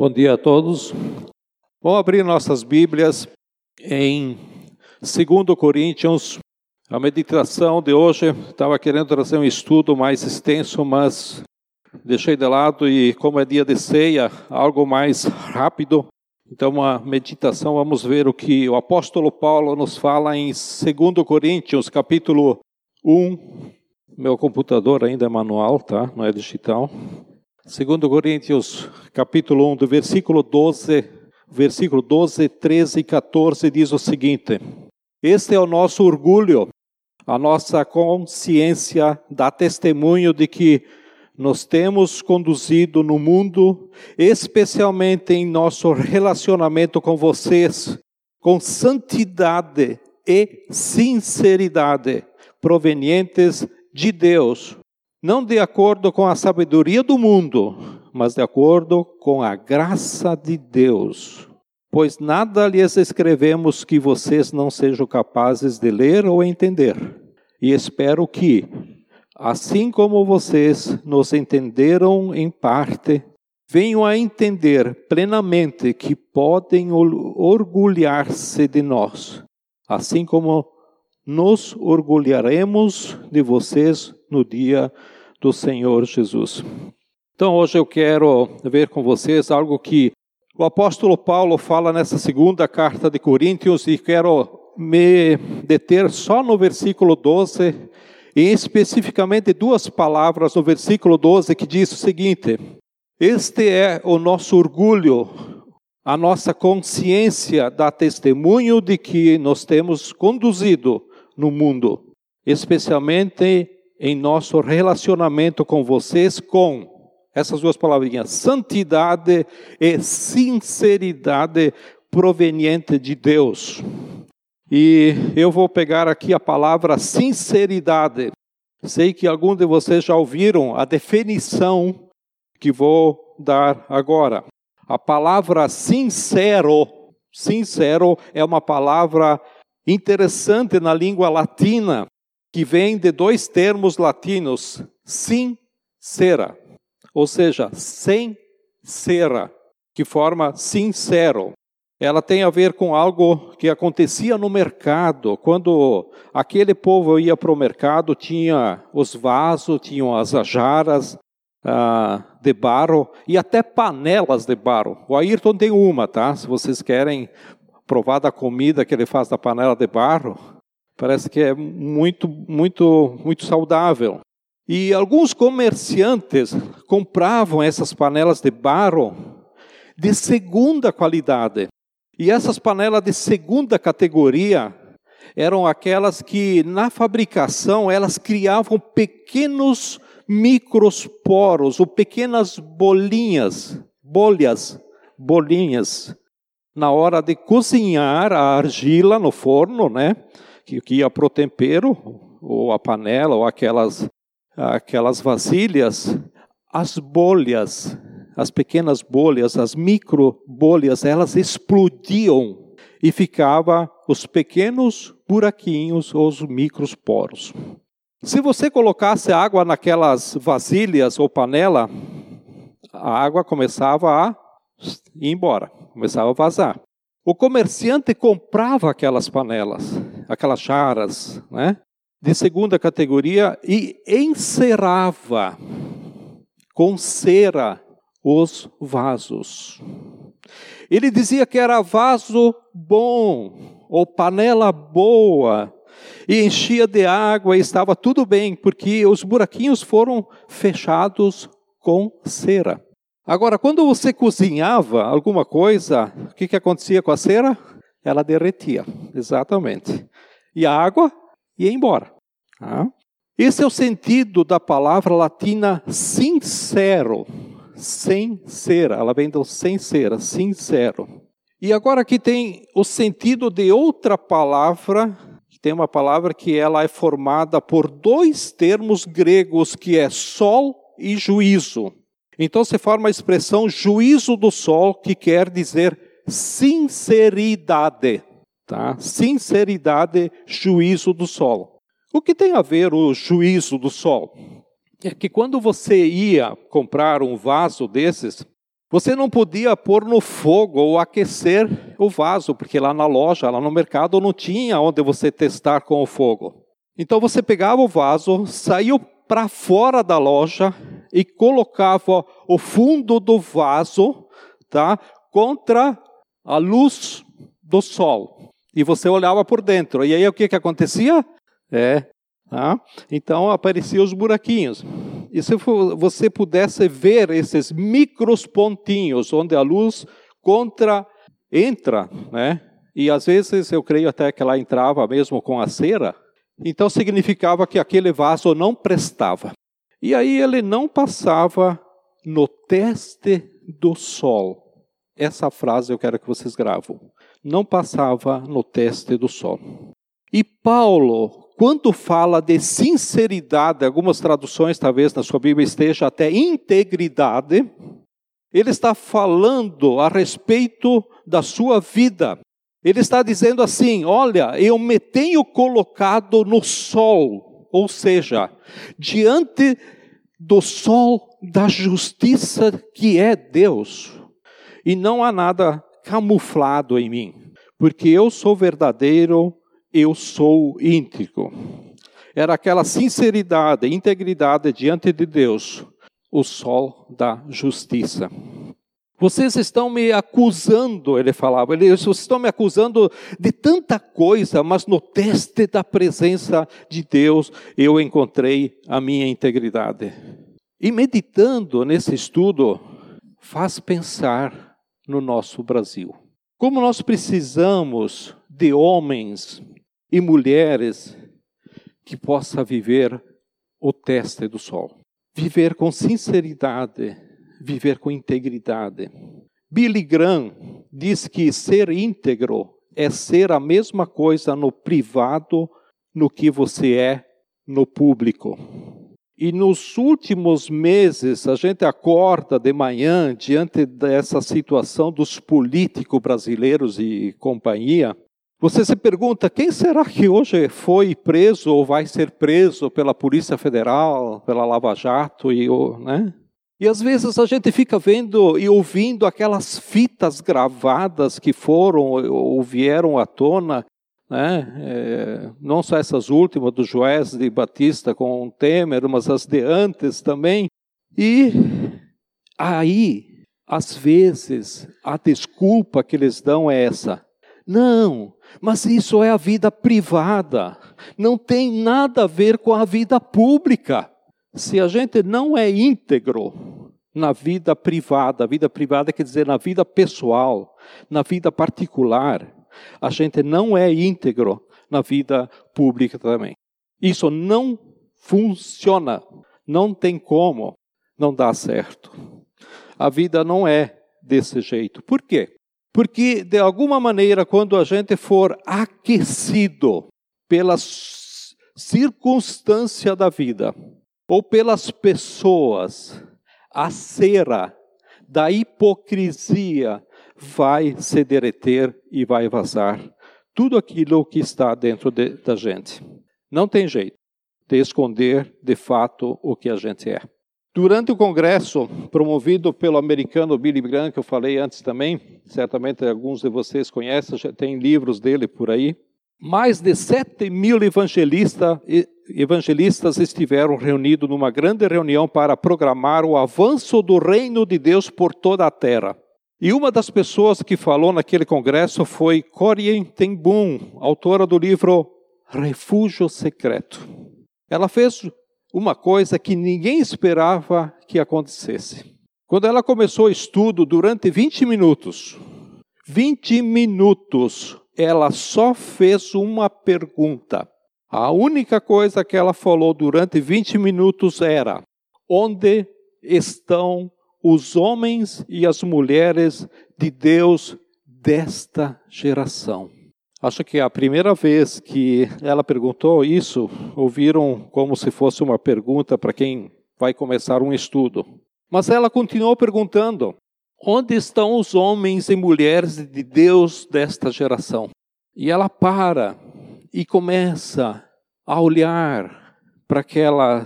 Bom dia a todos. Vamos abrir nossas Bíblias em 2 Coríntios. A meditação de hoje, estava querendo trazer um estudo mais extenso, mas deixei de lado e como é dia de ceia, algo mais rápido. Então, uma meditação, vamos ver o que o apóstolo Paulo nos fala em 2 Coríntios, capítulo 1. Meu computador ainda é manual, tá? Não é digital. Segundo Coríntios, capítulo 1, do versículo 12, versículo 12, 13 e 14 diz o seguinte: Este é o nosso orgulho, a nossa consciência dá testemunho de que nos temos conduzido no mundo, especialmente em nosso relacionamento com vocês, com santidade e sinceridade provenientes de Deus, não de acordo com a sabedoria do mundo, mas de acordo com a graça de Deus. Pois nada lhes escrevemos que vocês não sejam capazes de ler ou entender. E espero que, assim como vocês nos entenderam em parte, venham a entender plenamente que podem orgulhar-se de nós, assim como nos orgulharemos de vocês no dia do Senhor Jesus. Então, hoje eu quero ver com vocês algo que o apóstolo Paulo fala nessa segunda carta de Coríntios e quero me deter só no versículo 12, e especificamente duas palavras no versículo 12 que diz o seguinte: Este é o nosso orgulho, a nossa consciência dá testemunho de que nós temos conduzido no mundo, especialmente em nosso relacionamento com vocês, com essas duas palavrinhas, santidade e sinceridade proveniente de Deus. E eu vou pegar aqui a palavra sinceridade. Sei que alguns de vocês já ouviram a definição que vou dar agora. A palavra sincero, sincero é uma palavra interessante na língua latina, que vem de dois termos latinos, sincera, ou seja, sem cera, que forma sincero. Ela tem a ver com algo que acontecia no mercado. Quando aquele povo ia para o mercado, tinha os vasos, tinham as jaras ah, de barro e até panelas de barro. O Ayrton tem uma, tá? Se vocês querem provar da comida que ele faz da panela de barro, parece que é muito, muito, muito saudável. E alguns comerciantes compravam essas panelas de barro de segunda qualidade. E essas panelas de segunda categoria eram aquelas que na fabricação elas criavam pequenos microsporos ou pequenas bolinhas, bolhas, bolinhas na hora de cozinhar a argila no forno, né? Que, que ia para o tempero, ou a panela, ou aquelas, aquelas vasilhas, as bolhas, as pequenas bolhas, as micro bolhas, elas explodiam e ficava os pequenos buraquinhos, os microsporos. Se você colocasse água naquelas vasilhas ou panela, a água começava a ir embora começava a vazar. O comerciante comprava aquelas panelas, aquelas charas, né, de segunda categoria e encerava com cera os vasos. Ele dizia que era vaso bom ou panela boa e enchia de água e estava tudo bem, porque os buraquinhos foram fechados com cera. Agora, quando você cozinhava alguma coisa, o que, que acontecia com a cera? Ela derretia, exatamente. E a água ia embora. Ah. Esse é o sentido da palavra latina sincero, sem cera. Ela vem do sem cera, sincero. E agora aqui tem o sentido de outra palavra, tem uma palavra que ela é formada por dois termos gregos, que é sol e juízo. Então se forma a expressão juízo do sol, que quer dizer sinceridade. Tá? Sinceridade, juízo do sol. O que tem a ver o juízo do sol? É que quando você ia comprar um vaso desses, Você não podia pôr no fogo ou aquecer o vaso, porque lá na loja, lá no mercado, não tinha onde você testar com o fogo. Então você pegava o vaso, saiu para fora da loja e colocava o fundo do vaso, tá, contra a luz do sol. E você olhava por dentro. E aí o que que acontecia? É, tá? Então apareciam os buraquinhos. E se você pudesse ver esses micros pontinhos onde a luz contra entra, né? E às vezes eu creio até que ela entrava mesmo com a cera. Então significava que aquele vaso não prestava. E aí ele não passava no teste do sol. Essa frase eu quero que vocês gravam. Não passava no teste do sol. E Paulo, quando fala de sinceridade, algumas traduções talvez na sua Bíblia esteja até integridade, ele está falando a respeito da sua vida. Ele está dizendo assim: Olha, eu me tenho colocado no sol, ou seja, diante do sol da justiça que é Deus, e não há nada camuflado em mim, porque eu sou verdadeiro eu sou íntegro. Era aquela sinceridade, integridade diante de Deus, o sol da justiça. Vocês estão me acusando, ele falava, vocês estão me acusando de tanta coisa, mas no teste da presença de Deus eu encontrei a minha integridade. E meditando nesse estudo, faz pensar no nosso Brasil. Como nós precisamos de homens e mulheres que possa viver o teste do sol. Viver com sinceridade, viver com integridade. Billy Graham diz que ser íntegro é ser a mesma coisa no privado no que você é no público. E nos últimos meses, a gente acorda de manhã diante dessa situação dos políticos brasileiros e companhia, você se pergunta: quem será que hoje foi preso ou vai ser preso pela Polícia Federal, pela Lava Jato? E, né? e às vezes a gente fica vendo e ouvindo aquelas fitas gravadas que foram ou vieram à tona, né? É, não só essas últimas do Joés de Batista com o Temer, mas as de antes também. E aí, às vezes, a desculpa que eles dão é essa não, mas isso é a vida privada, não tem nada a ver com a vida pública. Se a gente não é íntegro na vida privada, a vida privada quer dizer na vida pessoal, na vida particular, a gente não é íntegro na vida pública também. Isso não funciona, não tem como, não dá certo. A vida não é desse jeito. Por quê? Porque, de alguma maneira, quando a gente for aquecido pela circunstância da vida, ou pelas pessoas, a cera da hipocrisia vai se derreter e vai vazar tudo aquilo que está dentro de, da gente. Não tem jeito de esconder de fato o que a gente é. Durante o congresso promovido pelo americano Billy Graham, que eu falei antes também, certamente alguns de vocês conhecem, já tem livros dele por aí, mais de 7 mil evangelista, evangelistas estiveram reunidos numa grande reunião para programar o avanço do reino de Deus por toda a terra. E uma das pessoas que falou naquele congresso foi Corien ten Boom, autora do livro Refúgio Secreto. Ela fez uma coisa que ninguém esperava que acontecesse. Quando ela começou o estudo, durante 20 minutos, 20 minutos, ela só fez uma pergunta. A única coisa que ela falou durante 20 minutos era: onde estão os homens e as mulheres de Deus desta geração? Acho que a primeira vez que ela perguntou isso, ouviram como se fosse uma pergunta para quem vai começar um estudo. Mas ela continuou perguntando: onde estão os homens e mulheres de Deus desta geração? E ela para e começa a olhar para aquela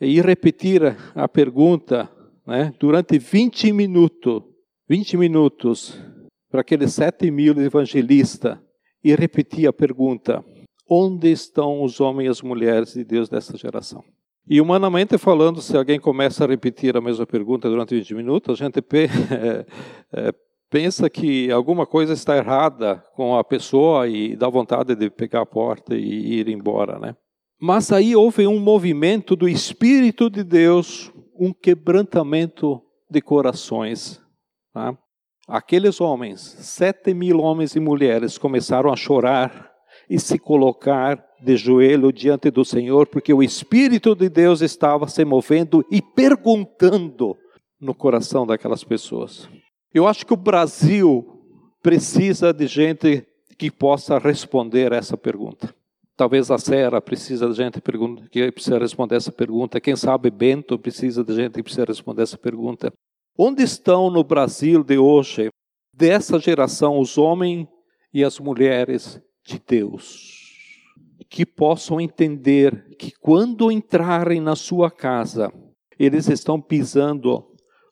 e repetir a pergunta né, durante 20 minutos. 20 minutos para aqueles sete mil evangelistas e repetir a pergunta: onde estão os homens e as mulheres de Deus dessa geração? E humanamente falando, se alguém começa a repetir a mesma pergunta durante 20 minutos, a gente é, pensa que alguma coisa está errada com a pessoa e dá vontade de pegar a porta e ir embora, né? Mas aí houve um movimento do Espírito de Deus, um quebrantamento de corações. Tá? Aqueles homens, sete mil homens e mulheres, começaram a chorar e se colocar de joelho diante do Senhor, porque o Espírito de Deus estava se movendo e perguntando no coração daquelas pessoas. Eu acho que o Brasil precisa de gente que possa responder essa pergunta. Talvez a Sera precisa de gente que precisa responder essa pergunta. Quem sabe Bento precisa de gente que precisa responder essa pergunta. Onde estão no Brasil de hoje, dessa geração, os homens e as mulheres de Deus? Que possam entender que quando entrarem na sua casa, eles estão pisando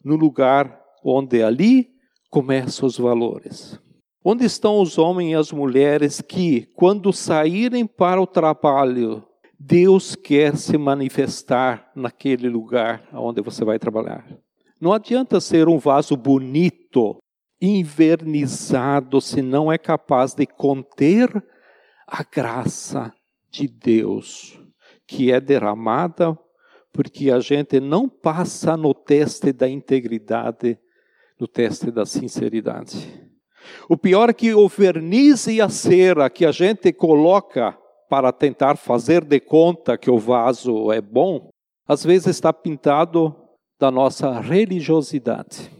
no lugar onde ali começam os valores. Onde estão os homens e as mulheres que, quando saírem para o trabalho, Deus quer se manifestar naquele lugar onde você vai trabalhar? Não adianta ser um vaso bonito, invernizado, se não é capaz de conter a graça de Deus, que é derramada porque a gente não passa no teste da integridade, no teste da sinceridade. O pior é que o verniz e a cera que a gente coloca para tentar fazer de conta que o vaso é bom, às vezes está pintado da nossa religiosidade.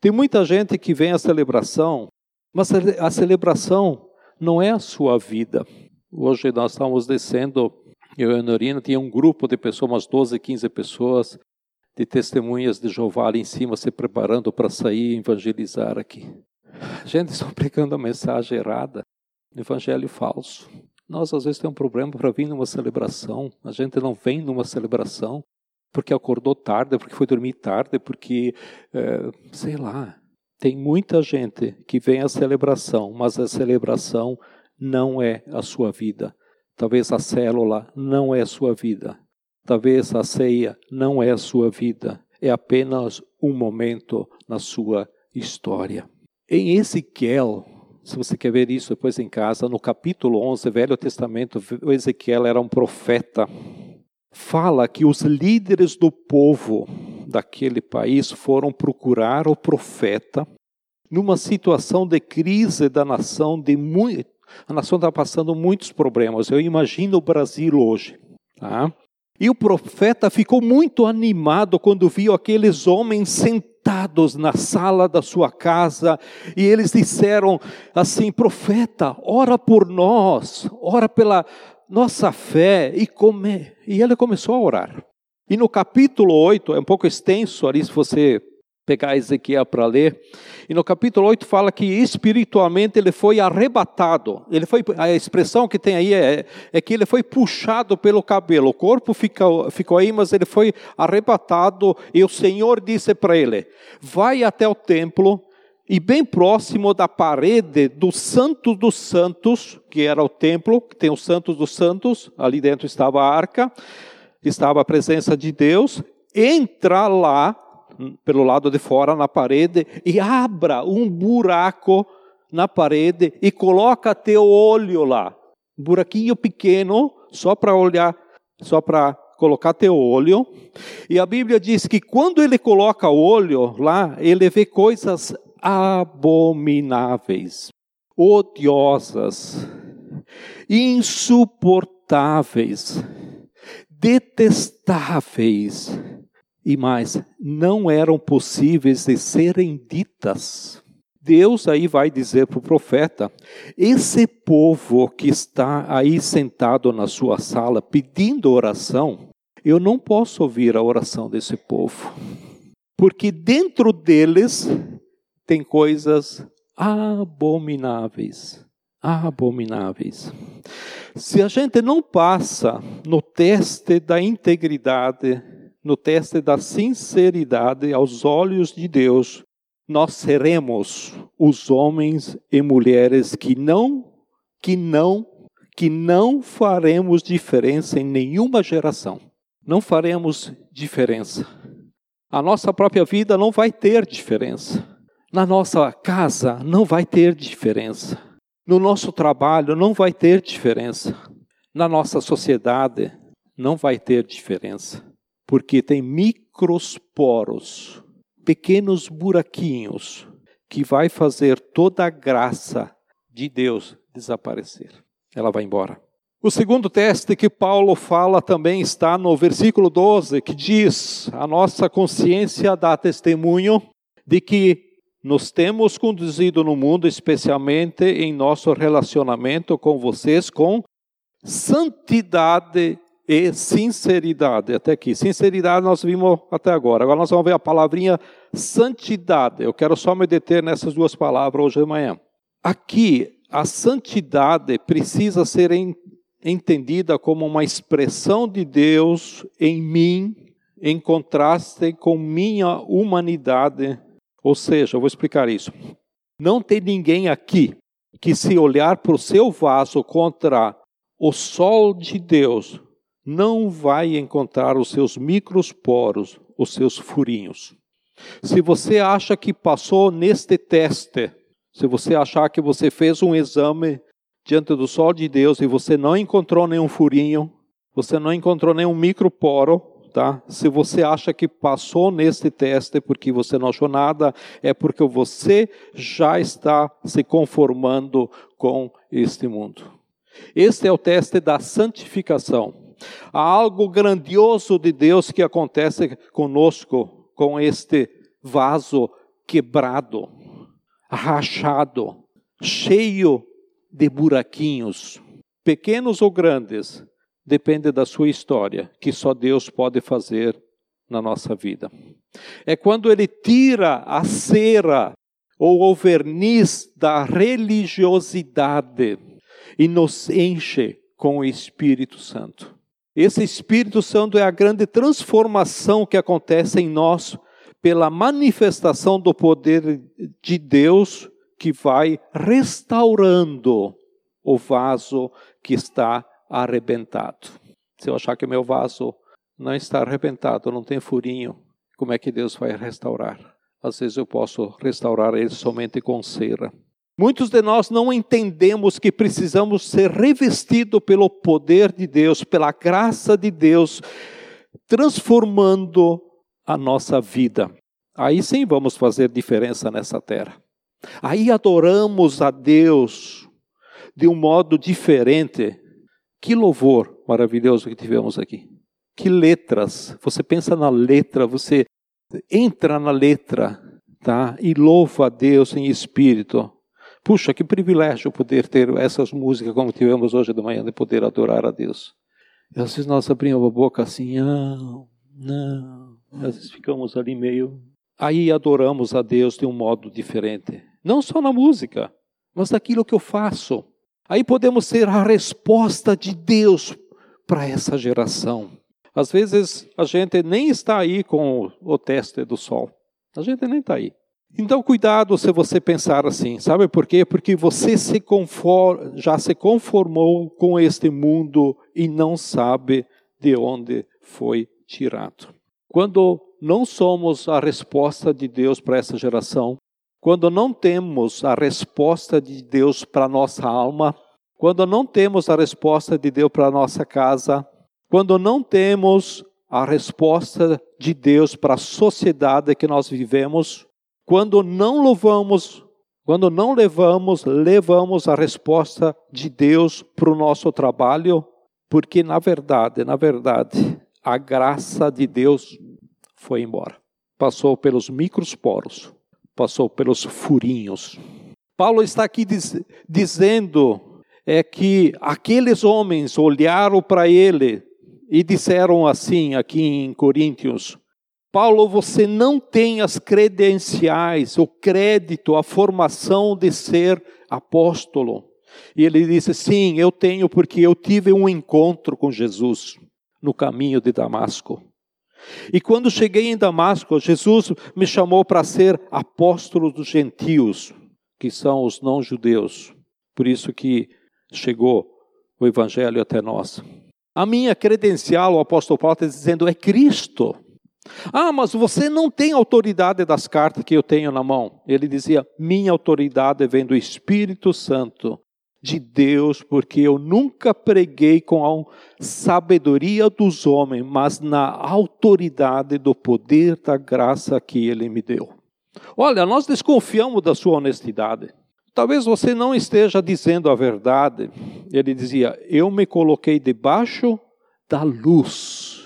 Tem muita gente que vem à celebração, mas a celebração não é a sua vida. Hoje nós estamos descendo, eu e a Norina, tinha um grupo de pessoas, umas 12, 15 pessoas, de testemunhas de Jeová ali em cima, se preparando para sair e evangelizar aqui. A gente está pregando a mensagem errada, evangelho falso. Nós às vezes temos um problema para vir numa celebração, a gente não vem numa celebração porque acordou tarde, porque foi dormir tarde, porque, é, sei lá. Tem muita gente que vem à celebração, mas a celebração não é a sua vida. Talvez a célula não é a sua vida. Talvez a ceia não é a sua vida. É apenas um momento na sua história. Em Ezequiel, se você quer ver isso depois em casa, no capítulo 11, Velho Testamento, o Ezequiel era um profeta fala que os líderes do povo daquele país foram procurar o profeta numa situação de crise da nação, de muito, a nação está passando muitos problemas. Eu imagino o Brasil hoje. Tá? E o profeta ficou muito animado quando viu aqueles homens sentados na sala da sua casa e eles disseram assim: profeta, ora por nós, ora pela nossa fé e comer. E ele começou a orar. E no capítulo 8, é um pouco extenso ali, se você pegar Ezequiel para ler. E no capítulo 8 fala que espiritualmente ele foi arrebatado. Ele foi, a expressão que tem aí é, é que ele foi puxado pelo cabelo. O corpo ficou, ficou aí, mas ele foi arrebatado. E o Senhor disse para ele: Vai até o templo e bem próximo da parede do Santo dos Santos, que era o templo, que tem os Santos dos Santos, ali dentro estava a arca, estava a presença de Deus, entra lá, pelo lado de fora, na parede, e abra um buraco na parede e coloca teu olho lá. Um buraquinho pequeno, só para olhar, só para colocar teu olho. E a Bíblia diz que quando ele coloca o olho lá, ele vê coisas abomináveis, odiosas, insuportáveis, detestáveis e mais, não eram possíveis de serem ditas. Deus aí vai dizer para o profeta: esse povo que está aí sentado na sua sala pedindo oração, eu não posso ouvir a oração desse povo, porque dentro deles tem coisas abomináveis. Abomináveis. Se a gente não passa no teste da integridade, no teste da sinceridade aos olhos de Deus, nós seremos os homens e mulheres que não, que não, que não faremos diferença em nenhuma geração. Não faremos diferença. A nossa própria vida não vai ter diferença. Na nossa casa não vai ter diferença. No nosso trabalho não vai ter diferença. Na nossa sociedade não vai ter diferença. Porque tem microsporos pequenos buraquinhos que vai fazer toda a graça de Deus desaparecer. Ela vai embora. O segundo teste que Paulo fala também está no versículo 12, que diz: A nossa consciência dá testemunho de que nos temos conduzido no mundo, especialmente em nosso relacionamento com vocês, com santidade e sinceridade. Até aqui. Sinceridade nós vimos até agora. Agora nós vamos ver a palavrinha santidade. Eu quero só me deter nessas duas palavras hoje de manhã. Aqui, a santidade precisa ser entendida como uma expressão de Deus em mim, em contraste com minha humanidade. Ou seja, eu vou explicar isso. Não tem ninguém aqui que, se olhar para o seu vaso contra o sol de Deus, não vai encontrar os seus microsporos, os seus furinhos. Se você acha que passou neste teste, se você achar que você fez um exame diante do sol de Deus e você não encontrou nenhum furinho, você não encontrou nenhum microporo, tá? Se você acha que passou neste teste porque você não achou nada, é porque você já está se conformando com este mundo. Este é o teste da santificação. Há algo grandioso de Deus que acontece conosco com este vaso quebrado, rachado, cheio de buraquinhos, pequenos ou grandes, depende da sua história, que só Deus pode fazer na nossa vida. É quando ele tira a cera ou o verniz da religiosidade e nos enche com o Espírito Santo. Esse Espírito Santo é a grande transformação que acontece em nós pela manifestação do poder de Deus que vai restaurando o vaso que está arrebentado. Se eu achar que meu vaso não está arrebentado, não tem furinho, como é que Deus vai restaurar? Às vezes eu posso restaurar ele somente com cera. Muitos de nós não entendemos que precisamos ser revestidos pelo poder de Deus, pela graça de Deus, transformando a nossa vida. Aí sim vamos fazer diferença nessa terra. Aí adoramos a Deus de um modo diferente. Que louvor maravilhoso que tivemos aqui. Que letras. Você pensa na letra, você entra na letra, tá? E louva a Deus em espírito. Puxa, que privilégio poder ter essas músicas como tivemos hoje de manhã, de poder adorar a Deus. E às vezes nós abrimos a boca assim, não, não. Às vezes ficamos ali meio. Aí adoramos a Deus de um modo diferente. Não só na música, mas daquilo que eu faço. Aí podemos ser a resposta de Deus para essa geração. Às vezes a gente nem está aí com o teste do sol. A gente nem está aí. Então, cuidado se você pensar assim, sabe por quê? Porque você se já se conformou com este mundo e não sabe de onde foi tirado. Quando não somos a resposta de Deus para essa geração, quando não temos a resposta de Deus para nossa alma, quando não temos a resposta de Deus para nossa casa, quando não temos a resposta de Deus para a sociedade que nós vivemos, quando não louvamos, quando não levamos, levamos a resposta de Deus para o nosso trabalho, porque na verdade, na verdade, a graça de Deus foi embora. Passou pelos microsporos, passou pelos furinhos. Paulo está aqui diz, dizendo é que aqueles homens olharam para ele e disseram assim aqui em Coríntios: Paulo, você não tem as credenciais, o crédito, a formação de ser apóstolo. E ele disse: Sim, eu tenho, porque eu tive um encontro com Jesus no caminho de Damasco. E quando cheguei em Damasco, Jesus me chamou para ser apóstolo dos gentios, que são os não-judeus. Por isso que chegou o evangelho até nós. A minha credencial, o apóstolo Paulo está dizendo, é Cristo. Ah, mas você não tem autoridade das cartas que eu tenho na mão. Ele dizia: Minha autoridade vem do Espírito Santo de Deus, porque eu nunca preguei com a sabedoria dos homens, mas na autoridade do poder da graça que Ele me deu. Olha, nós desconfiamos da sua honestidade. Talvez você não esteja dizendo a verdade. Ele dizia: Eu me coloquei debaixo da luz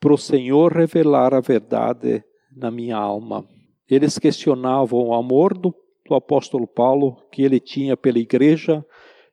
para o Senhor revelar a verdade na minha alma. Eles questionavam o amor do, do apóstolo Paulo que ele tinha pela igreja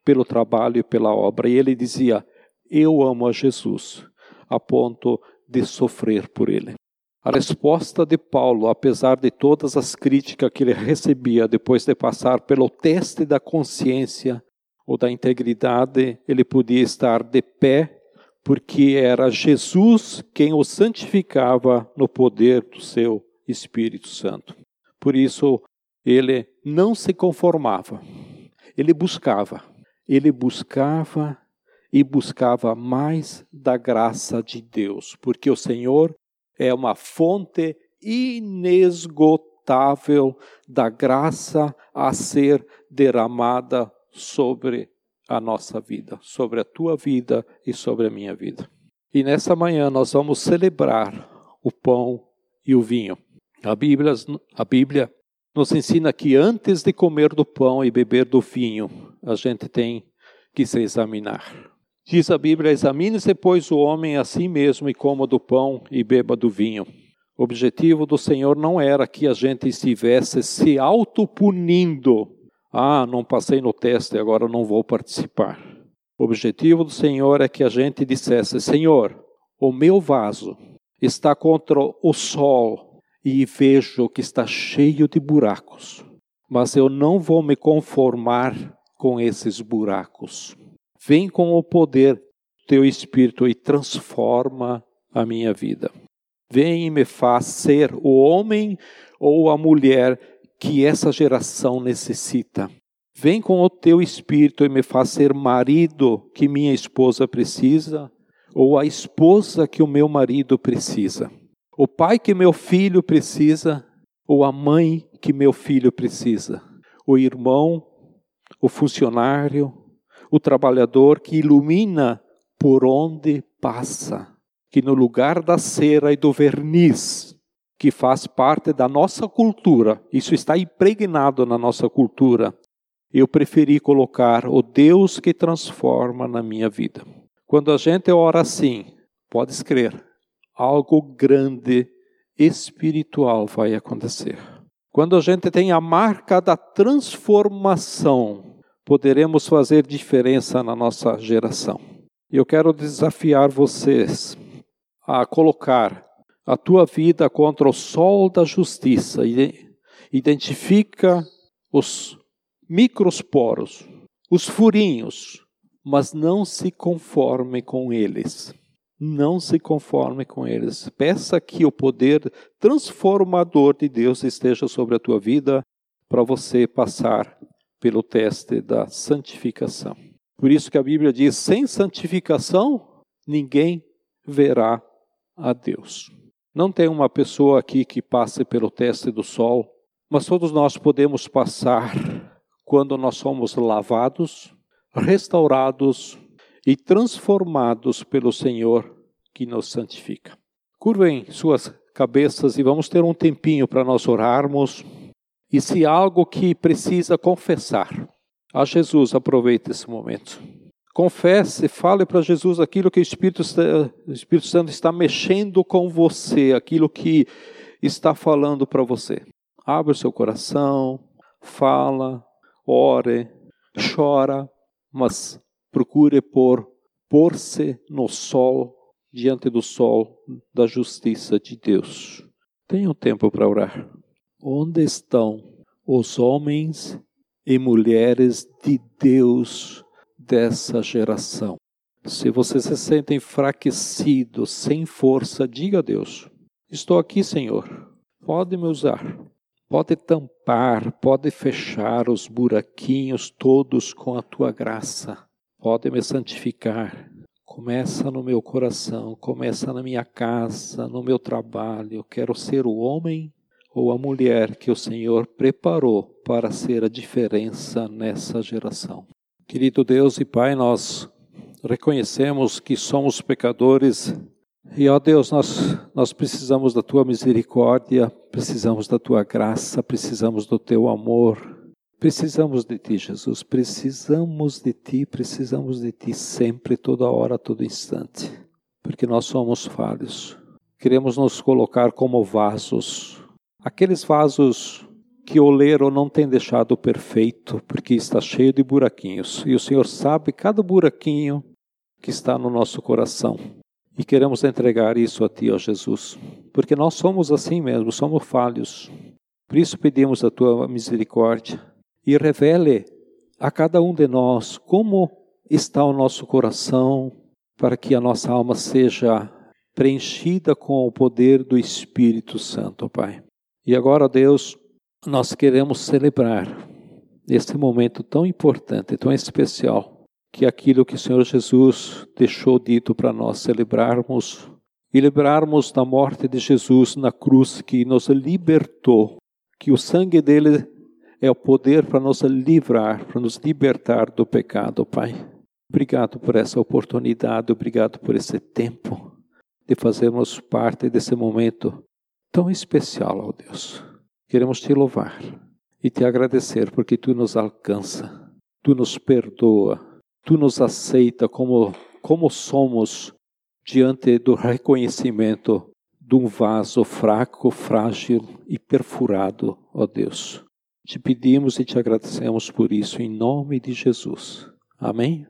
pelo trabalho e pela obra. E ele dizia: Eu amo a Jesus, a ponto de sofrer por ele. A resposta de Paulo, apesar de todas as críticas que ele recebia depois de passar pelo teste da consciência ou da integridade, ele podia estar de pé, porque era Jesus quem o santificava no poder do seu Espírito Santo. Por isso, ele não se conformava, ele buscava ele buscava e buscava mais da graça de Deus, porque o Senhor é uma fonte inesgotável da graça a ser derramada sobre a nossa vida, sobre a tua vida e sobre a minha vida. E nessa manhã nós vamos celebrar o pão e o vinho. A Bíblia, a Bíblia nos ensina que antes de comer do pão e beber do vinho, a gente tem que se examinar. Diz a Bíblia: examine-se, pois, o homem a si mesmo e coma do pão e beba do vinho. O objetivo do Senhor não era que a gente estivesse se autopunindo. Ah, não passei no teste, agora não vou participar. O objetivo do Senhor é que a gente dissesse: Senhor, o meu vaso está contra o sol e vejo que está cheio de buracos, mas eu não vou me conformar com esses buracos. Vem com o poder do teu Espírito e transforma a minha vida. Vem e me faz ser o homem ou a mulher que essa geração necessita. Vem com o teu Espírito e me faz ser marido que minha esposa precisa ou a esposa que o meu marido precisa. O pai que meu filho precisa ou a mãe que meu filho precisa, o irmão, o funcionário, o trabalhador que ilumina por onde passa, que no lugar da cera e do verniz, que faz parte da nossa cultura, isso está impregnado na nossa cultura, eu preferi colocar o Deus que transforma na minha vida. Quando a gente ora assim, pode escrever, algo grande espiritual vai acontecer. Quando a gente tem a marca da transformação, poderemos fazer diferença na nossa geração. Eu quero desafiar vocês a colocar a tua vida contra o sol da justiça. Identifica os microsporos, os furinhos, mas não se conforme com eles. Não se conforme com eles. Peça que o poder transformador de Deus esteja sobre a tua vida para você passar pelo teste da santificação. Por isso que a Bíblia diz: sem santificação, ninguém verá a Deus. Não tem uma pessoa aqui que passe pelo teste do sol, mas todos nós podemos passar quando nós somos lavados, restaurados e transformados pelo Senhor que nos santifica. Curvem suas cabeças e vamos ter um tempinho para nós orarmos. E se algo que precisa confessar a Jesus, aproveite esse momento. Confesse, fale para Jesus aquilo que o Espírito, o Espírito Santo está mexendo com você, aquilo que está falando para você. Abre o seu coração, fala, ore, chora, mas procure pôr pôr-se no sol diante do sol da justiça de Deus. Tenha um tempo para orar. Onde estão os homens e mulheres de Deus dessa geração? Se você se sente enfraquecido, sem força, diga a Deus: Estou aqui, Senhor. Pode me usar. Pode tampar, pode fechar os buraquinhos todos com a tua graça. Pode me santificar. Começa no meu coração, começa na minha casa, no meu trabalho. Eu quero ser o homem ou a mulher que o Senhor preparou para ser a diferença nessa geração. Querido Deus e Pai, nós reconhecemos que somos pecadores. E, ó Deus, nós, nós precisamos da tua misericórdia, precisamos da tua graça, precisamos do teu amor, precisamos de ti, Jesus, precisamos de ti, precisamos de ti sempre, toda hora, todo instante, porque nós somos falhos. Queremos nos colocar como vasos, aqueles vasos que o oleiro não tem deixado perfeito, porque está cheio de buraquinhos, e o Senhor sabe cada buraquinho que está no nosso coração. E queremos entregar isso a Ti, ó Jesus, porque nós somos assim mesmo, somos falhos. Por isso pedimos a Tua misericórdia e revele a cada um de nós como está o nosso coração, para que a nossa alma seja preenchida com o poder do Espírito Santo, Pai. E agora, Deus, nós queremos celebrar esse momento tão importante, tão especial que aquilo que o Senhor Jesus deixou dito para nós celebrarmos e lembrarmos da morte de Jesus na cruz que nos libertou, que o sangue dele é o poder para nos livrar, para nos libertar do pecado, Pai. Obrigado por essa oportunidade, obrigado por esse tempo de fazermos parte desse momento tão especial, ó Deus. Queremos te louvar e te agradecer porque tu nos alcança, tu nos perdoa, tu nos aceita como, como somos diante do reconhecimento de um vaso fraco, frágil e perfurado, ó Deus. Te pedimos e te agradecemos por isso, em nome de Jesus. Amém?